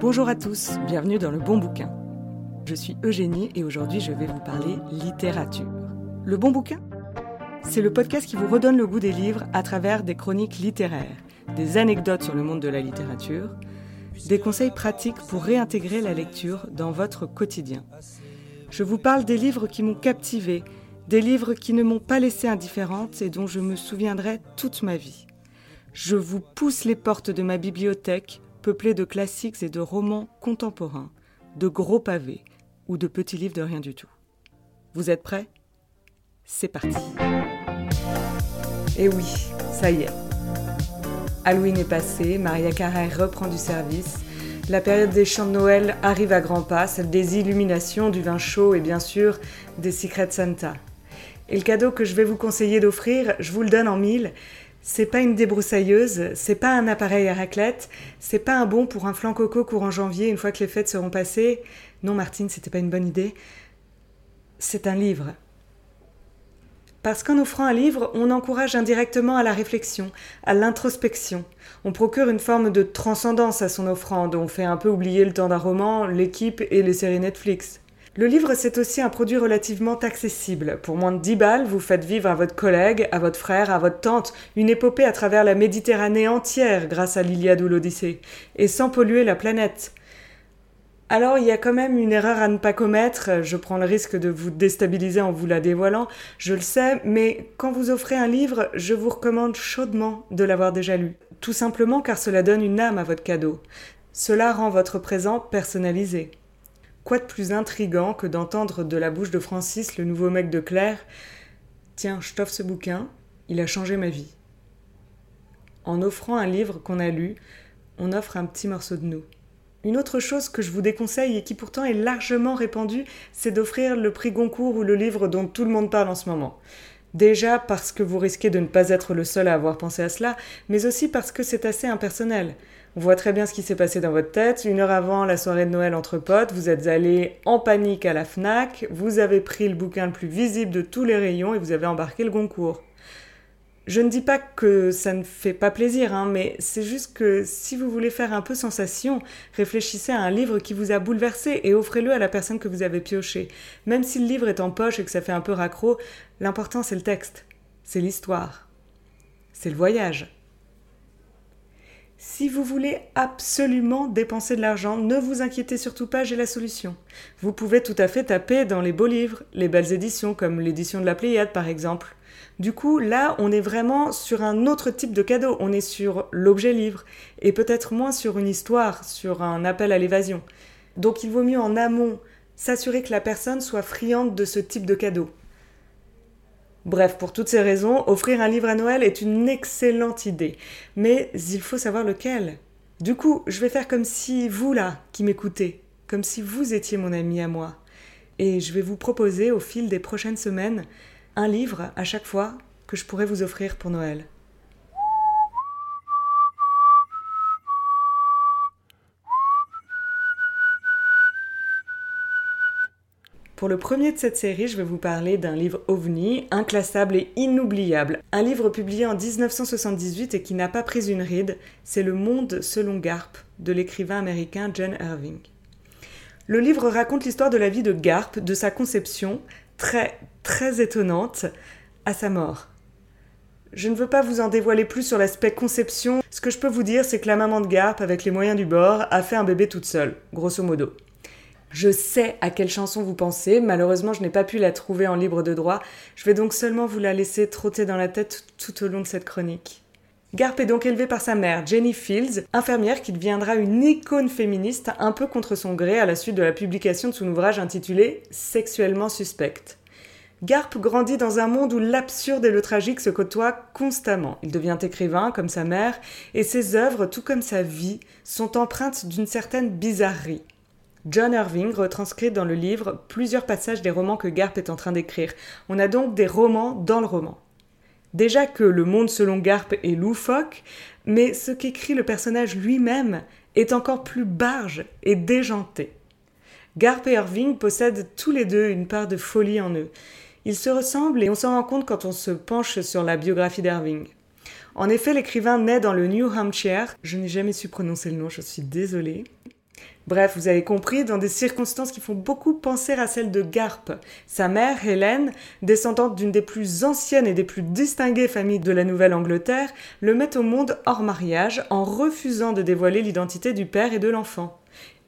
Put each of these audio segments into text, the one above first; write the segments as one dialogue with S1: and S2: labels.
S1: Bonjour à tous, bienvenue dans le bon bouquin. Je suis Eugénie et aujourd'hui je vais vous parler littérature. Le bon bouquin? C'est le podcast qui vous redonne le goût des livres à travers des chroniques littéraires, des anecdotes sur le monde de la littérature, des conseils pratiques pour réintégrer la lecture dans votre quotidien. Je vous parle des livres qui m'ont captivé, des livres qui ne m'ont pas laissé indifférente et dont je me souviendrai toute ma vie. Je vous pousse les portes de ma bibliothèque peuplée de classiques et de romans contemporains, de gros pavés ou de petits livres de rien du tout. Vous êtes prêts? C'est parti. Et oui, ça y est. Halloween est passé, Maria Carrère reprend du service. La période des chants de Noël arrive à grands pas, celle des illuminations, du vin chaud et bien sûr des Secret Santa. Et le cadeau que je vais vous conseiller d'offrir, je vous le donne en mille, c'est pas une débroussailleuse, c'est pas un appareil à raclette, c'est pas un bon pour un flan coco courant janvier une fois que les fêtes seront passées. Non, Martine, c'était pas une bonne idée. C'est un livre. Parce qu'en offrant un livre, on encourage indirectement à la réflexion, à l'introspection. On procure une forme de transcendance à son offrande, on fait un peu oublier le temps d'un roman, l'équipe et les séries Netflix. Le livre, c'est aussi un produit relativement accessible. Pour moins de 10 balles, vous faites vivre à votre collègue, à votre frère, à votre tante, une épopée à travers la Méditerranée entière grâce à l'Iliade ou l'Odyssée, et sans polluer la planète. Alors il y a quand même une erreur à ne pas commettre, je prends le risque de vous déstabiliser en vous la dévoilant, je le sais, mais quand vous offrez un livre, je vous recommande chaudement de l'avoir déjà lu. Tout simplement car cela donne une âme à votre cadeau. Cela rend votre présent personnalisé. Quoi de plus intrigant que d'entendre de la bouche de Francis, le nouveau mec de Claire Tiens, je t'offre ce bouquin, il a changé ma vie. En offrant un livre qu'on a lu, on offre un petit morceau de nous. Une autre chose que je vous déconseille et qui pourtant est largement répandue, c'est d'offrir le prix Goncourt ou le livre dont tout le monde parle en ce moment. Déjà parce que vous risquez de ne pas être le seul à avoir pensé à cela, mais aussi parce que c'est assez impersonnel. On voit très bien ce qui s'est passé dans votre tête. Une heure avant la soirée de Noël entre potes, vous êtes allé en panique à la FNAC, vous avez pris le bouquin le plus visible de tous les rayons et vous avez embarqué le Goncourt. Je ne dis pas que ça ne fait pas plaisir, hein, mais c'est juste que si vous voulez faire un peu sensation, réfléchissez à un livre qui vous a bouleversé et offrez-le à la personne que vous avez pioché. Même si le livre est en poche et que ça fait un peu raccro, l'important c'est le texte, c'est l'histoire, c'est le voyage. Si vous voulez absolument dépenser de l'argent, ne vous inquiétez surtout pas, j'ai la solution. Vous pouvez tout à fait taper dans les beaux livres, les belles éditions comme l'édition de la Pléiade par exemple. Du coup, là, on est vraiment sur un autre type de cadeau, on est sur l'objet livre, et peut-être moins sur une histoire, sur un appel à l'évasion. Donc il vaut mieux en amont s'assurer que la personne soit friande de ce type de cadeau. Bref, pour toutes ces raisons, offrir un livre à Noël est une excellente idée. Mais il faut savoir lequel. Du coup, je vais faire comme si vous là, qui m'écoutez, comme si vous étiez mon ami à moi. Et je vais vous proposer au fil des prochaines semaines un livre à chaque fois que je pourrais vous offrir pour Noël. Pour le premier de cette série, je vais vous parler d'un livre ovni, inclassable et inoubliable. Un livre publié en 1978 et qui n'a pas pris une ride, c'est Le Monde selon Garp de l'écrivain américain John Irving. Le livre raconte l'histoire de la vie de Garp, de sa conception, très très étonnante, à sa mort. Je ne veux pas vous en dévoiler plus sur l'aspect conception. Ce que je peux vous dire, c'est que la maman de Garp, avec les moyens du bord, a fait un bébé toute seule, grosso modo. Je sais à quelle chanson vous pensez, malheureusement je n'ai pas pu la trouver en libre de droit, je vais donc seulement vous la laisser trotter dans la tête tout au long de cette chronique. Garp est donc élevé par sa mère, Jenny Fields, infirmière qui deviendra une icône féministe un peu contre son gré à la suite de la publication de son ouvrage intitulé Sexuellement suspecte. Garp grandit dans un monde où l'absurde et le tragique se côtoient constamment. Il devient écrivain comme sa mère, et ses œuvres, tout comme sa vie, sont empreintes d'une certaine bizarrerie. John Irving retranscrit dans le livre plusieurs passages des romans que Garp est en train d'écrire. On a donc des romans dans le roman. Déjà que le monde selon Garp est loufoque, mais ce qu'écrit le personnage lui-même est encore plus barge et déjanté. Garp et Irving possèdent tous les deux une part de folie en eux. Ils se ressemblent et on s'en rend compte quand on se penche sur la biographie d'Irving. En effet, l'écrivain naît dans le New Hampshire, je n'ai jamais su prononcer le nom, je suis désolée, Bref, vous avez compris, dans des circonstances qui font beaucoup penser à celles de Garp. Sa mère, Hélène, descendante d'une des plus anciennes et des plus distinguées familles de la Nouvelle-Angleterre, le met au monde hors mariage en refusant de dévoiler l'identité du père et de l'enfant.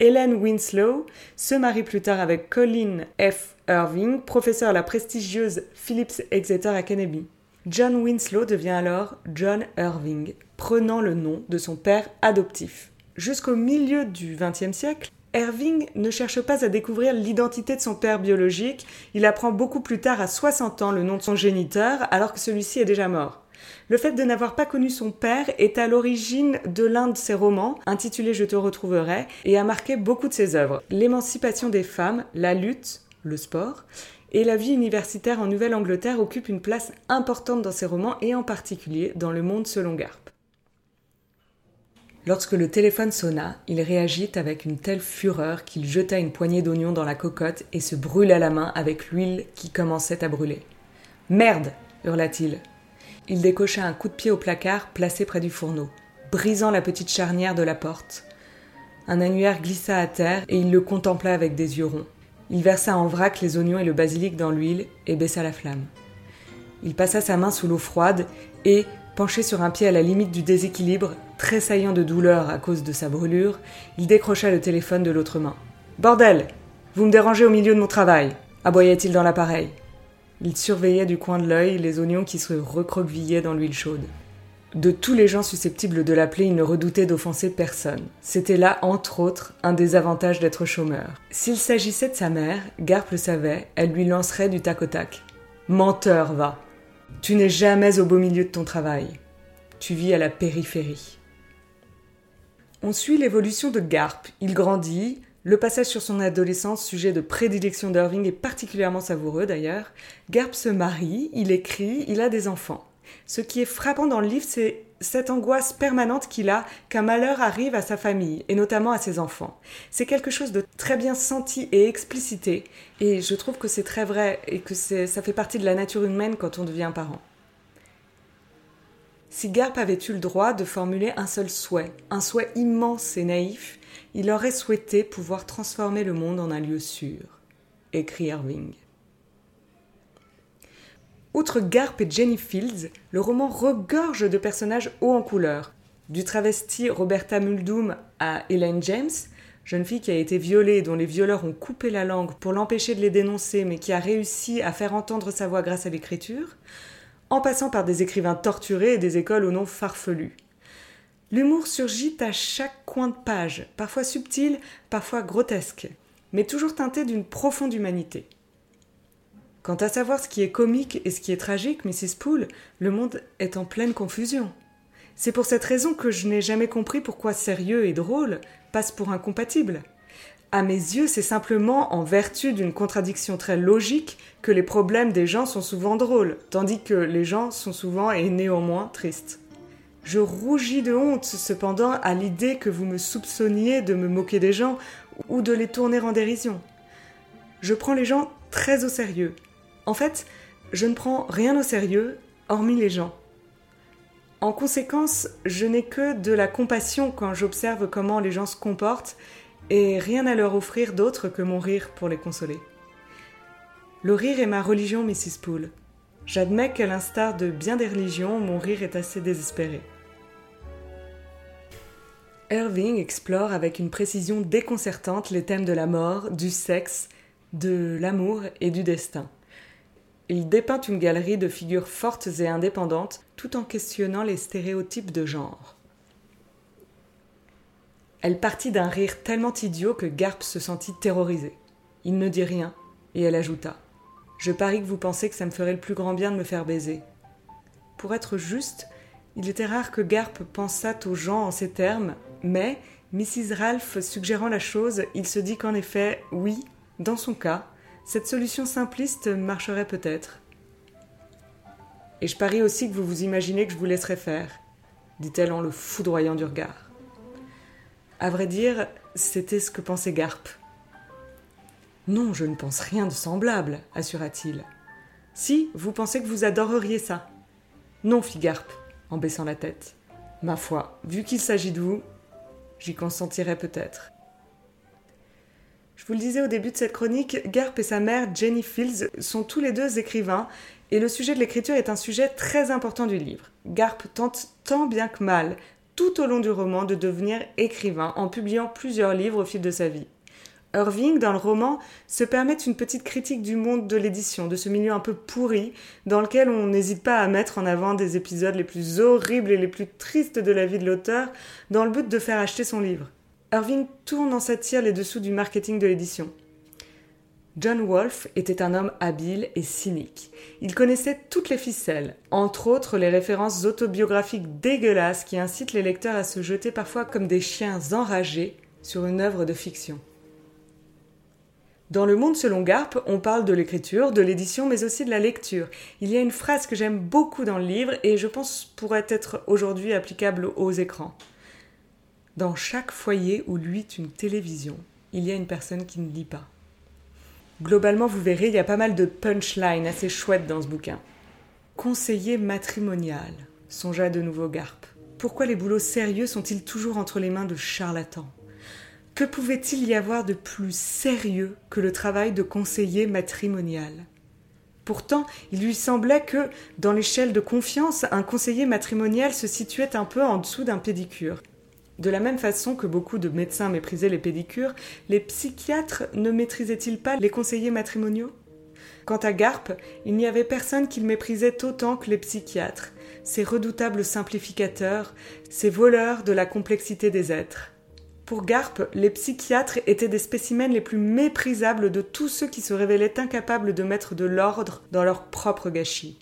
S1: Hélène Winslow se marie plus tard avec Colin F. Irving, professeur à la prestigieuse Phillips Exeter Academy. John Winslow devient alors John Irving, prenant le nom de son père adoptif. Jusqu'au milieu du XXe siècle, Irving ne cherche pas à découvrir l'identité de son père biologique, il apprend beaucoup plus tard à 60 ans le nom de son géniteur alors que celui-ci est déjà mort. Le fait de n'avoir pas connu son père est à l'origine de l'un de ses romans, intitulé Je te retrouverai, et a marqué beaucoup de ses œuvres. L'émancipation des femmes, la lutte, le sport, et la vie universitaire en Nouvelle-Angleterre occupent une place importante dans ses romans et en particulier dans Le Monde selon Garp. Lorsque le téléphone sonna, il réagit avec une telle fureur qu'il jeta une poignée d'oignons dans la cocotte et se brûla la main avec l'huile qui commençait à brûler. Merde hurla-t-il. Il décocha un coup de pied au placard placé près du fourneau, brisant la petite charnière de la porte. Un annuaire glissa à terre et il le contempla avec des yeux ronds. Il versa en vrac les oignons et le basilic dans l'huile et baissa la flamme. Il passa sa main sous l'eau froide et, penché sur un pied à la limite du déséquilibre, Tressaillant de douleur à cause de sa brûlure, il décrocha le téléphone de l'autre main. Bordel Vous me dérangez au milieu de mon travail aboya-t-il dans l'appareil. Il surveillait du coin de l'œil les oignons qui se recroquevillaient dans l'huile chaude. De tous les gens susceptibles de l'appeler, il ne redoutait d'offenser personne. C'était là, entre autres, un des avantages d'être chômeur. S'il s'agissait de sa mère, Garp le savait, elle lui lancerait du tac au tac. Menteur, va. Tu n'es jamais au beau milieu de ton travail. Tu vis à la périphérie. On suit l'évolution de Garp. Il grandit, le passage sur son adolescence, sujet de prédilection d'Irving, est particulièrement savoureux d'ailleurs. Garp se marie, il écrit, il a des enfants. Ce qui est frappant dans le livre, c'est cette angoisse permanente qu'il a qu'un malheur arrive à sa famille, et notamment à ses enfants. C'est quelque chose de très bien senti et explicité, et je trouve que c'est très vrai, et que ça fait partie de la nature humaine quand on devient parent. Si Garp avait eu le droit de formuler un seul souhait, un souhait immense et naïf, il aurait souhaité pouvoir transformer le monde en un lieu sûr, écrit Irving. Outre Garp et Jenny Fields, le roman regorge de personnages hauts en couleur. Du travesti Roberta Muldoon à Elaine James, jeune fille qui a été violée et dont les violeurs ont coupé la langue pour l'empêcher de les dénoncer mais qui a réussi à faire entendre sa voix grâce à l'écriture, en passant par des écrivains torturés et des écoles au nom farfelu. L'humour surgit à chaque coin de page, parfois subtil, parfois grotesque, mais toujours teinté d'une profonde humanité. Quant à savoir ce qui est comique et ce qui est tragique, Mrs. Poole, le monde est en pleine confusion. C'est pour cette raison que je n'ai jamais compris pourquoi sérieux et drôle passent pour incompatibles. À mes yeux, c'est simplement en vertu d'une contradiction très logique que les problèmes des gens sont souvent drôles, tandis que les gens sont souvent et néanmoins tristes. Je rougis de honte cependant à l'idée que vous me soupçonniez de me moquer des gens ou de les tourner en dérision. Je prends les gens très au sérieux. En fait, je ne prends rien au sérieux, hormis les gens. En conséquence, je n'ai que de la compassion quand j'observe comment les gens se comportent et rien à leur offrir d'autre que mon rire pour les consoler. Le rire est ma religion, Mrs. Poole. J'admets qu'à l'instar de bien des religions, mon rire est assez désespéré. Irving explore avec une précision déconcertante les thèmes de la mort, du sexe, de l'amour et du destin. Il dépeint une galerie de figures fortes et indépendantes tout en questionnant les stéréotypes de genre. Elle partit d'un rire tellement idiot que Garp se sentit terrorisé. Il ne dit rien, et elle ajouta Je parie que vous pensez que ça me ferait le plus grand bien de me faire baiser. Pour être juste, il était rare que Garp pensât aux gens en ces termes, mais, Mrs. Ralph suggérant la chose, il se dit qu'en effet, oui, dans son cas, cette solution simpliste marcherait peut-être. Et je parie aussi que vous vous imaginez que je vous laisserai faire, dit-elle en le foudroyant du regard. À vrai dire, c'était ce que pensait Garp. Non, je ne pense rien de semblable, assura-t-il. Si, vous pensez que vous adoreriez ça. Non, fit Garp, en baissant la tête. Ma foi, vu qu'il s'agit de vous, j'y consentirais peut-être. Je vous le disais au début de cette chronique, Garp et sa mère, Jenny Fields, sont tous les deux écrivains, et le sujet de l'écriture est un sujet très important du livre. Garp tente tant bien que mal, tout au long du roman, de devenir écrivain en publiant plusieurs livres au fil de sa vie. Irving, dans le roman, se permet une petite critique du monde de l'édition, de ce milieu un peu pourri, dans lequel on n'hésite pas à mettre en avant des épisodes les plus horribles et les plus tristes de la vie de l'auteur, dans le but de faire acheter son livre. Irving tourne en satire les dessous du marketing de l'édition. John Wolfe était un homme habile et cynique. Il connaissait toutes les ficelles, entre autres les références autobiographiques dégueulasses qui incitent les lecteurs à se jeter parfois comme des chiens enragés sur une œuvre de fiction. Dans Le Monde selon Garp, on parle de l'écriture, de l'édition, mais aussi de la lecture. Il y a une phrase que j'aime beaucoup dans le livre et je pense pourrait être aujourd'hui applicable aux écrans. Dans chaque foyer où luit une télévision, il y a une personne qui ne lit pas. Globalement, vous verrez, il y a pas mal de punchlines assez chouettes dans ce bouquin. Conseiller matrimonial, songea de nouveau Garp. Pourquoi les boulots sérieux sont-ils toujours entre les mains de charlatans? Que pouvait-il y avoir de plus sérieux que le travail de conseiller matrimonial? Pourtant, il lui semblait que, dans l'échelle de confiance, un conseiller matrimonial se situait un peu en dessous d'un pédicure. De la même façon que beaucoup de médecins méprisaient les pédicures, les psychiatres ne maîtrisaient-ils pas les conseillers matrimoniaux? Quant à Garp, il n'y avait personne qu'il méprisait autant que les psychiatres, ces redoutables simplificateurs, ces voleurs de la complexité des êtres. Pour Garp, les psychiatres étaient des spécimens les plus méprisables de tous ceux qui se révélaient incapables de mettre de l'ordre dans leur propre gâchis.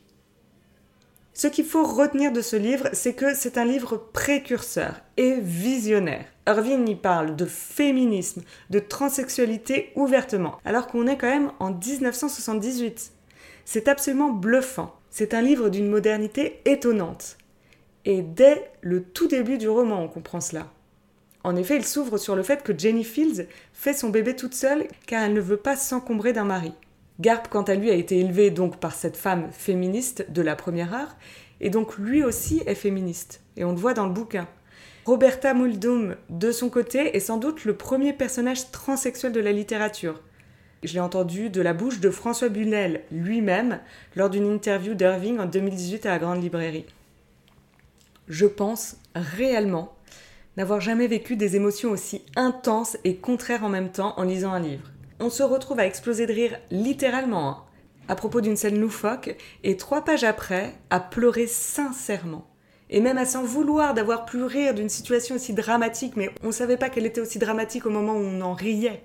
S1: Ce qu'il faut retenir de ce livre, c'est que c'est un livre précurseur et visionnaire. Irving y parle de féminisme, de transsexualité ouvertement, alors qu'on est quand même en 1978. C'est absolument bluffant. C'est un livre d'une modernité étonnante. Et dès le tout début du roman, on comprend cela. En effet, il s'ouvre sur le fait que Jenny Fields fait son bébé toute seule car elle ne veut pas s'encombrer d'un mari. Garp, quant à lui, a été élevé donc par cette femme féministe de la première heure, et donc lui aussi est féministe, et on le voit dans le bouquin. Roberta Muldoon, de son côté, est sans doute le premier personnage transsexuel de la littérature. Je l'ai entendu de la bouche de François Bunel lui-même lors d'une interview d'Irving en 2018 à la Grande Librairie. Je pense réellement n'avoir jamais vécu des émotions aussi intenses et contraires en même temps en lisant un livre. On se retrouve à exploser de rire littéralement, hein, à propos d'une scène loufoque, et trois pages après, à pleurer sincèrement. Et même à s'en vouloir d'avoir pu rire d'une situation aussi dramatique, mais on ne savait pas qu'elle était aussi dramatique au moment où on en riait.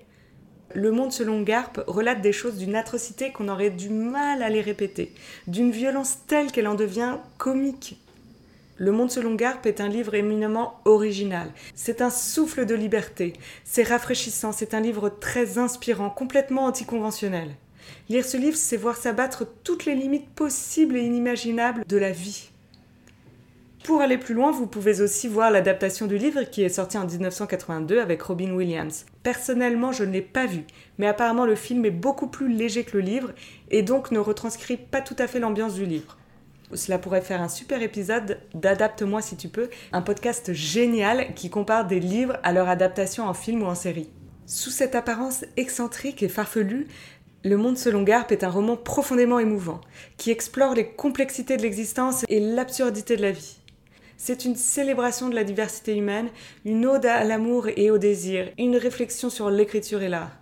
S1: Le monde selon Garp relate des choses d'une atrocité qu'on aurait du mal à les répéter, d'une violence telle qu'elle en devient comique. Le Monde selon Garp est un livre éminemment original. C'est un souffle de liberté. C'est rafraîchissant. C'est un livre très inspirant, complètement anticonventionnel. Lire ce livre, c'est voir s'abattre toutes les limites possibles et inimaginables de la vie. Pour aller plus loin, vous pouvez aussi voir l'adaptation du livre qui est sorti en 1982 avec Robin Williams. Personnellement, je ne l'ai pas vu, mais apparemment le film est beaucoup plus léger que le livre et donc ne retranscrit pas tout à fait l'ambiance du livre. Cela pourrait faire un super épisode d'Adapte-moi si tu peux, un podcast génial qui compare des livres à leur adaptation en film ou en série. Sous cette apparence excentrique et farfelue, Le Monde selon Garp est un roman profondément émouvant, qui explore les complexités de l'existence et l'absurdité de la vie. C'est une célébration de la diversité humaine, une ode à l'amour et au désir, une réflexion sur l'écriture et l'art.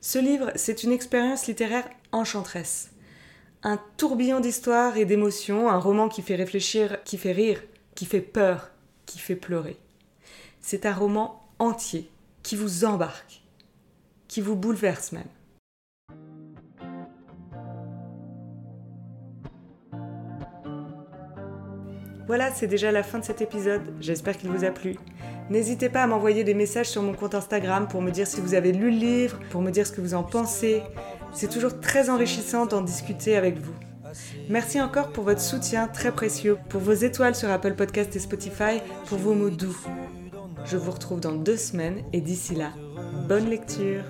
S1: Ce livre, c'est une expérience littéraire enchanteresse un tourbillon d'histoires et d'émotions, un roman qui fait réfléchir, qui fait rire, qui fait peur, qui fait pleurer. C'est un roman entier qui vous embarque, qui vous bouleverse même. Voilà, c'est déjà la fin de cet épisode. J'espère qu'il vous a plu. N'hésitez pas à m'envoyer des messages sur mon compte Instagram pour me dire si vous avez lu le livre, pour me dire ce que vous en pensez. C'est toujours très enrichissant d'en discuter avec vous. Merci encore pour votre soutien très précieux, pour vos étoiles sur Apple Podcast et Spotify, pour vos mots doux. Je vous retrouve dans deux semaines et d'ici là, bonne lecture